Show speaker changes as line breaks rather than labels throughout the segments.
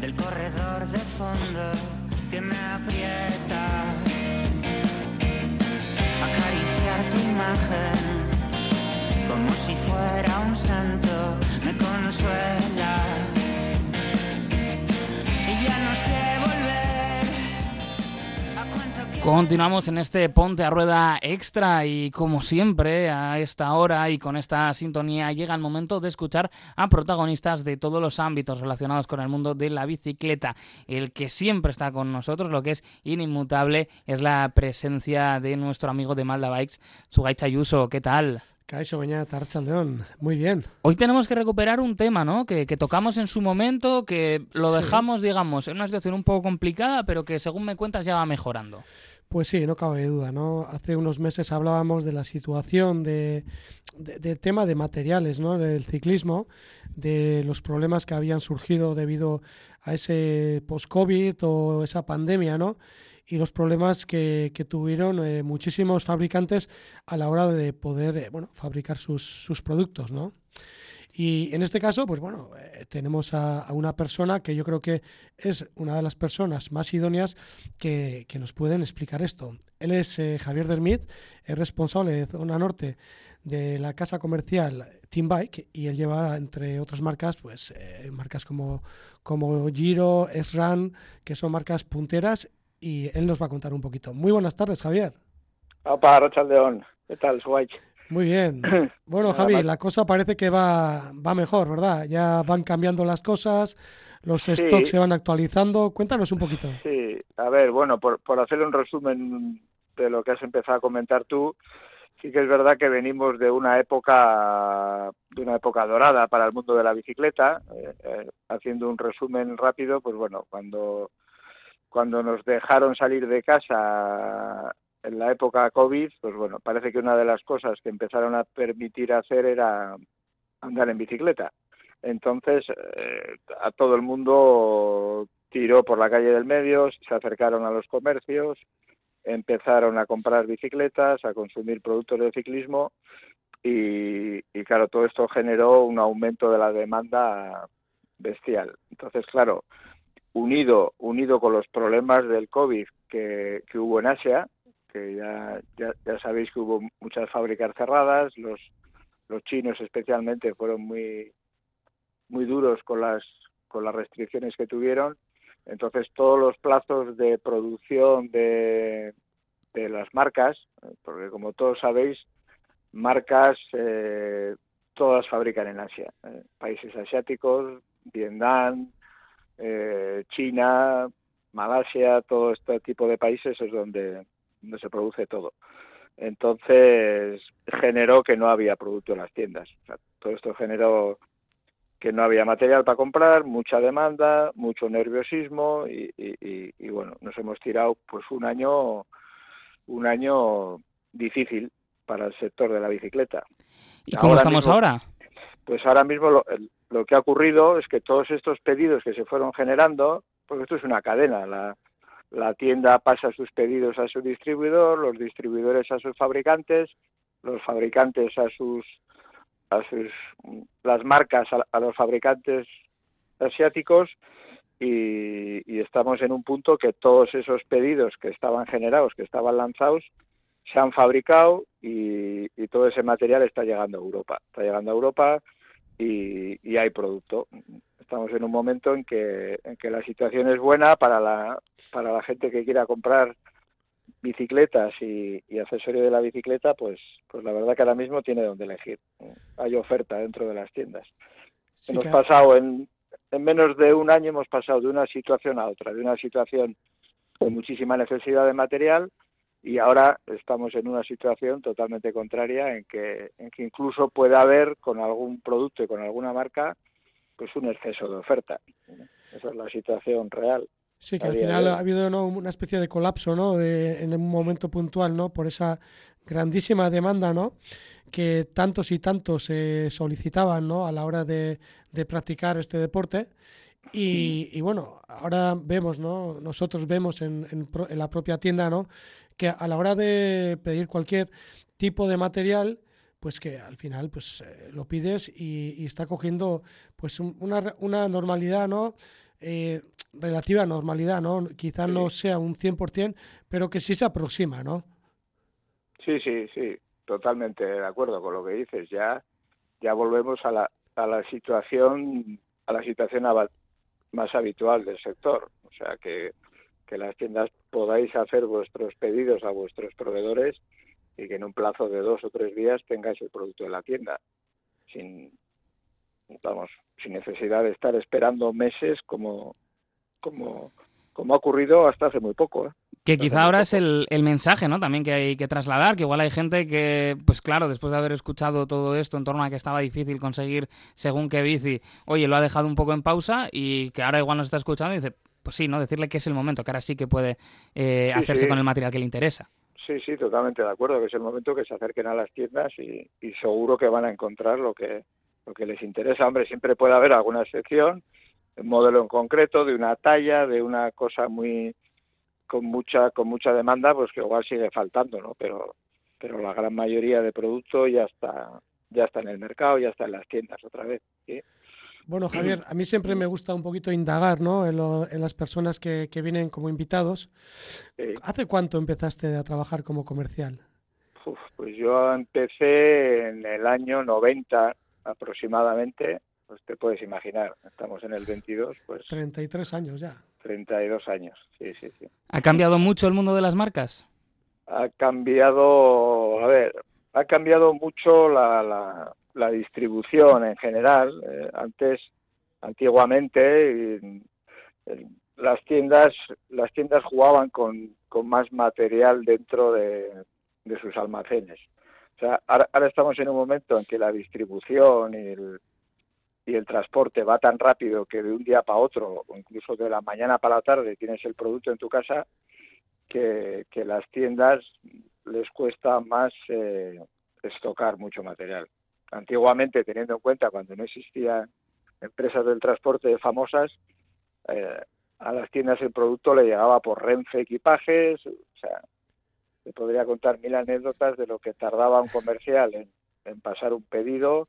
del corredor de fondo que me aprieta. Acariciar tu imagen como si fuera un santo me consuela.
Continuamos en este Ponte a Rueda Extra y como siempre a esta hora y con esta sintonía llega el momento de escuchar a protagonistas de todos los ámbitos relacionados con el mundo de la bicicleta. El que siempre está con nosotros, lo que es inimmutable, es la presencia de nuestro amigo de Malda Bikes, Sugay Chayuso. ¿Qué tal?
Caixo Archaldeón. Muy bien.
Hoy tenemos que recuperar un tema, ¿no? Que, que tocamos en su momento, que lo
Sí.
dejamos, digamos, en una situación un poco complicada, pero que según me cuentas ya va mejorando.
Pues sí, no cabe duda, ¿no? Hace unos meses hablábamos de la situación de, de- del tema de materiales, ¿no? Del ciclismo, de los problemas que habían surgido debido a ese post-COVID o esa pandemia, ¿no? Y los problemas que, que tuvieron eh, muchísimos fabricantes a la hora de poder, eh, bueno, fabricar sus, sus productos, ¿no? Y en este caso, pues bueno, eh, tenemos a, una persona que yo creo que es una de las personas más idóneas que, que nos pueden explicar esto. Él es eh, Javier Dermit, es responsable de Zona Norte de la casa comercial Team Bike y él lleva, entre otras marcas, pues eh, marcas como, como Giro, S-Run, que son marcas punteras y él nos va a contar un poquito. Muy buenas tardes, Javier.
Opa, Rochaldeón. ¿Qué tal, Suárez?
Muy bien. Bueno, Javi, la cosa parece que va, va mejor, ¿verdad? Ya van cambiando las cosas, los
Sí.
stocks se van actualizando. Cuéntanos un poquito.
Sí, a ver, bueno, por, por hacer un resumen de lo que has empezado a comentar tú, sí que es verdad que venimos de una época de una época dorada para el mundo de la bicicleta. eh, eh, haciendo un resumen rápido, pues bueno, cuando cuando nos dejaron salir de casa en la época COVID, pues bueno, parece que una de las cosas que empezaron a permitir hacer era andar en bicicleta. Entonces, eh, a todo el mundo tiró por la calle del medio, se acercaron a los comercios, empezaron a comprar bicicletas, a consumir productos de ciclismo y, claro, todo esto generó un aumento de la demanda bestial. Entonces, claro, unido, unido con los problemas del COVID que, que hubo en Asia, que ya, ya, ya sabéis que hubo muchas fábricas cerradas, los, los chinos especialmente fueron muy, muy duros con las, con las restricciones que tuvieron. Entonces todos los plazos de producción de, de las marcas, porque como todos sabéis, marcas eh, todas fabrican en Asia, eh, países asiáticos, Vietnam, eh, China, Malasia, todo este tipo de países es donde, donde se produce todo. Entonces generó que no había producto en las tiendas. O sea, todo esto generó que no había material para comprar, mucha demanda, mucho nerviosismo y, y- y- y, bueno, nos hemos tirado pues un año, un año difícil para el sector de la bicicleta.
¿Y cómo estamos
mismo-
ahora?
Pues ahora mismo lo, lo que ha ocurrido es que todos estos pedidos que se fueron generando, porque esto es una cadena, la, la tienda pasa sus pedidos a su distribuidor, los distribuidores a sus fabricantes, los fabricantes a sus a sus las marcas a, los fabricantes asiáticos y, y estamos en un punto que todos esos pedidos que estaban generados, que estaban lanzados, se han fabricado y, y todo ese material está llegando a Europa. Está llegando a Europa y, y hay producto. Estamos en un momento en que, en que la situación es buena para la, para la gente que quiera comprar bicicletas y, y accesorios de la bicicleta, pues, pues la verdad que ahora mismo tiene donde elegir. Hay oferta dentro de las tiendas.
Sí,
hemos pasado en, en menos de un año hemos pasado de una situación a otra, de una situación con muchísima necesidad de material y ahora estamos en una situación totalmente contraria en que, en que incluso puede haber con algún producto y con alguna marca pues un exceso de oferta. Esa es la situación real.
Sí, que al final ha habido ¿no? una especie de colapso, ¿no? De- en un momento puntual, ¿no? Por esa grandísima demanda, ¿no? Que tantos y tantos se solicitaban, ¿no? A la hora de, de practicar este deporte. Y, y bueno, ahora vemos, ¿no? Nosotros vemos en, en en la propia tienda, ¿no? Que a la hora de pedir cualquier tipo de material, pues que al final pues eh, lo pides y, y, está cogiendo pues una, una normalidad, ¿no? Eh, relativa normalidad, ¿no? Quizá no sea un 100%, pero que sí se aproxima, ¿no?
Sí, sí, sí, totalmente de acuerdo con lo que dices. Ya, ya volvemos a la, a la situación, a la situación más habitual del sector. O sea, que, que las tiendas podáis hacer vuestros pedidos a vuestros proveedores y que en un plazo de dos o tres días tengáis el producto en la tienda, sin, vamos, sin necesidad de estar esperando meses como, como, como ha ocurrido hasta hace muy poco. ¿eh?
Que quizá ahora es el, el, mensaje, ¿no? También que hay que trasladar, que igual hay gente que, pues claro, después de haber escuchado todo esto en torno a que estaba difícil conseguir según qué bici, oye, lo ha dejado un poco en pausa y que ahora igual nos está escuchando y dice, pues sí, ¿no? Decirle que es el momento, que ahora sí que puede eh, sí, hacerse sí. con el material que le interesa.
Sí, sí, totalmente de acuerdo, que es el momento que se acerquen a las tiendas y, seguro que van a encontrar lo que, lo que les interesa. Hombre, siempre puede haber alguna excepción, un modelo en concreto, de una talla, de una cosa muy con mucha con mucha demanda, pues que igual sigue faltando, ¿no? Pero pero la gran mayoría de producto ya está ya está en el mercado, ya está en las tiendas otra vez. ¿sí?
Bueno, Javier, a mí siempre me gusta un poquito indagar ¿no? en, lo, en las personas que, que, vienen como invitados. Sí. ¿Hace cuánto empezaste a trabajar como comercial?
Uf, pues yo empecé en el año 90 aproximadamente, pues te puedes imaginar, estamos en el 22, pues...
33 años ya.
32 años, sí, sí, sí.
¿Ha cambiado mucho el mundo de las marcas?
Ha cambiado, a ver, ha cambiado mucho la, la, distribución en general. Eh, antes, antiguamente, las tiendas, las tiendas jugaban con, con más material dentro de, de sus almacenes. O sea, ahora, estamos en un momento en que la distribución y el, y el transporte va tan rápido que de un día para otro, o incluso de la mañana para la tarde, tienes el producto en tu casa, que las tiendas les cuesta más eh, estocar mucho material. Antiguamente, teniendo en cuenta cuando no existían empresas del transporte famosas, eh, a las tiendas el producto le llegaba por Renfe equipajes, o sea, te podría contar mil anécdotas de lo que tardaba un comercial en, pasar un pedido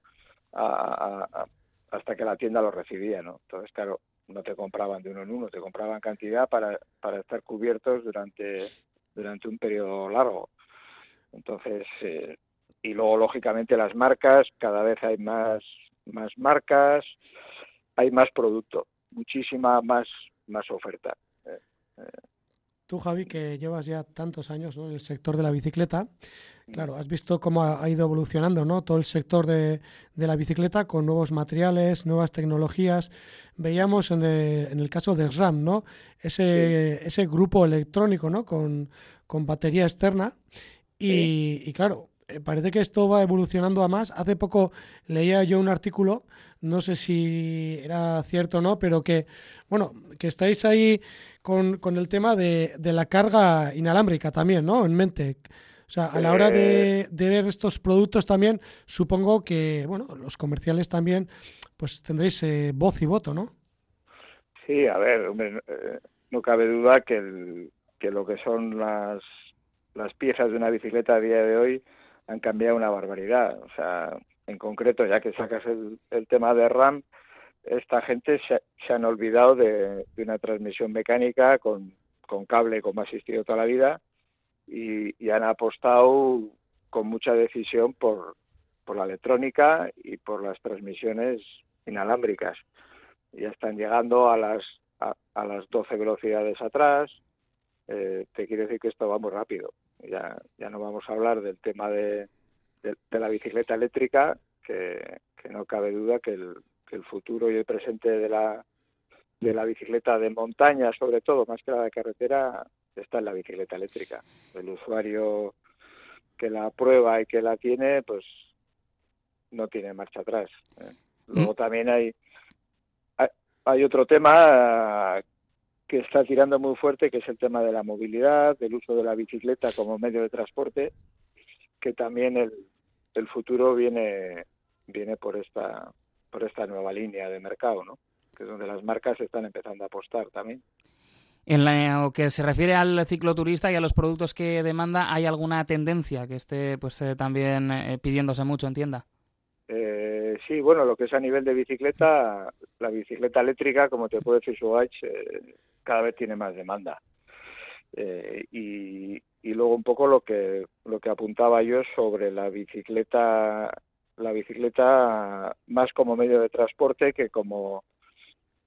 a, hasta que la tienda lo recibía, ¿no? Entonces, claro, no te compraban de uno en uno, te compraban cantidad para, para estar cubiertos durante, durante un periodo largo. Entonces, eh, y luego, lógicamente, las marcas, cada vez hay más, más marcas, hay más producto, muchísima más, más oferta. Eh,
eh, Tú, Javi, que llevas ya tantos años ¿no? en el sector de la bicicleta, claro, has visto cómo ha ido evolucionando ¿no? todo el sector de, de la bicicleta con nuevos materiales, nuevas tecnologías. Veíamos en el, en el caso de RAM, ¿no? ese, sí. ese grupo electrónico ¿no? con, con batería externa. Y, y claro, eh, parece que esto va evolucionando a más. Hace poco leía yo un artículo, no sé si era cierto o no, pero que, bueno, que estáis ahí con, con el tema de, de, la carga inalámbrica también, ¿no? En mente. O sea, a la hora de, de, ver estos productos también, supongo que, bueno, los comerciales también, pues tendréis eh, voz y voto, ¿no?
Sí, a ver, hombre, eh, no cabe duda que, el, que lo que son las, las piezas de una bicicleta a día de hoy han cambiado una barbaridad. O sea, en concreto, ya que sacas el, el tema de RAM, esta gente se, se han olvidado de, una transmisión mecánica con, cable como ha existido toda la vida y, han apostado con mucha decisión por, por la electrónica y por las transmisiones inalámbricas. Ya están llegando a las, a, las 12 velocidades atrás. Eh, te quiere decir que esto va muy rápido ya, ya no vamos a hablar del tema de, de, de la bicicleta eléctrica, que, que, no cabe duda que el, que el futuro y el presente de la, de la bicicleta de montaña, sobre todo, más que la de carretera, está en la bicicleta eléctrica. El usuario que la prueba y que la tiene, pues no tiene marcha atrás. ¿eh? Luego mm. también hay, hay, hay otro tema que está tirando muy fuerte, que es el tema de la movilidad, del uso de la bicicleta como medio de transporte, que también el, el futuro viene, viene por esta, por esta nueva línea de mercado, ¿no? que es donde las marcas están empezando a apostar también.
En lo que se refiere al cicloturista y a los productos que demanda, ¿hay alguna tendencia que esté pues eh, también eh, pidiéndose mucho en tienda?
Eh, sí, bueno, lo que es a nivel de bicicleta, la bicicleta eléctrica, como te puede decir su eh, cada vez tiene más demanda. Eh, y, y luego un poco lo que lo que apuntaba yo sobre la bicicleta la bicicleta más como medio de transporte que como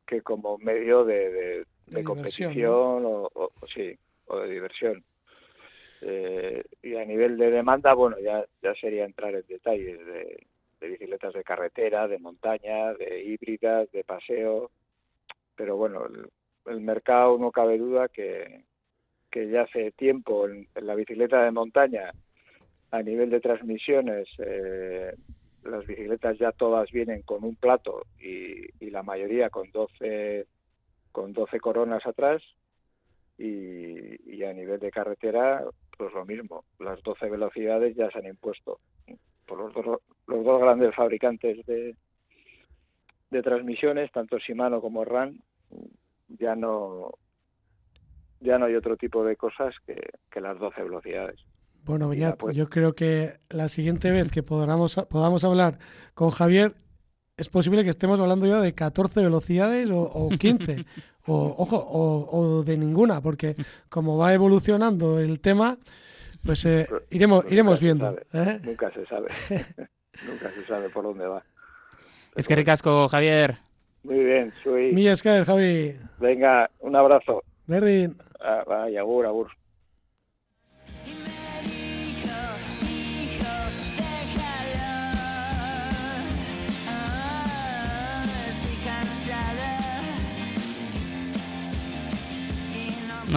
que como medio de, de, de competición o, o, sí o de diversión. Eh, y a nivel de demanda bueno ya ya sería entrar en detalles de, de bicicletas de carretera de montaña de híbridas de paseo. Pero bueno el, el mercado no cabe duda que que ya hace tiempo en, la bicicleta de montaña a nivel de transmisiones eh, las bicicletas ya todas vienen con un plato y, y, la mayoría con 12 con 12 coronas atrás y, y, a nivel de carretera pues lo mismo las 12 velocidades ya se han impuesto. Por los dos, los dos grandes fabricantes de, de transmisiones tanto Shimano como RAN ya no ya no hay otro tipo de cosas que, que las 12 velocidades.
Bueno, Beñat, pues... yo creo que la siguiente vez que podamos, podamos hablar con Javier, es posible que estemos hablando ya de 14 velocidades o, o 15, o, ojo, o, o, de ninguna, porque como va evolucionando el tema, pues eh, iremos,
Nunca
iremos
se
viendo.
sabe,
¿eh?
Nunca se sabe. Nunca se sabe por dónde va.
Es que ricasco, Javier.
Muy bien, soy.
Mi Escaer, Javi.
Venga, un abrazo.
Berdin.
Ah, vaya, agur, agur.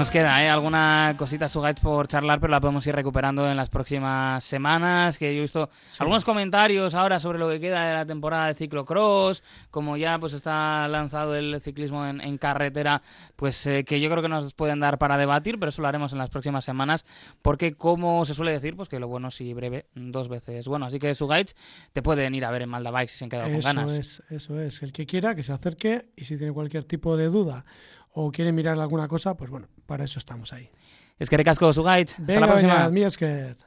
Nos queda ¿eh? alguna cosita Sugaits por charlar, pero la podemos ir recuperando en las próximas semanas. Que yo he visto
Sí.
algunos comentarios ahora sobre lo que queda de la temporada de ciclocross, como ya pues está lanzado el ciclismo en, en carretera, pues eh, que yo creo que nos pueden dar para debatir, pero eso lo haremos en las próximas semanas, porque como se suele decir, pues que lo bueno si breve, dos veces bueno. Así que Sugaits te pueden ir a ver en Malda Bikes si se han quedado con
Eso
ganas.
es, eso es. El que quiera, que se acerque y si tiene cualquier tipo de duda o quiere mirar alguna cosa, pues bueno, para eso estamos ahí.
Es que recasco Sugaits. Hasta
Venga,
la próxima.
Mi Escaer.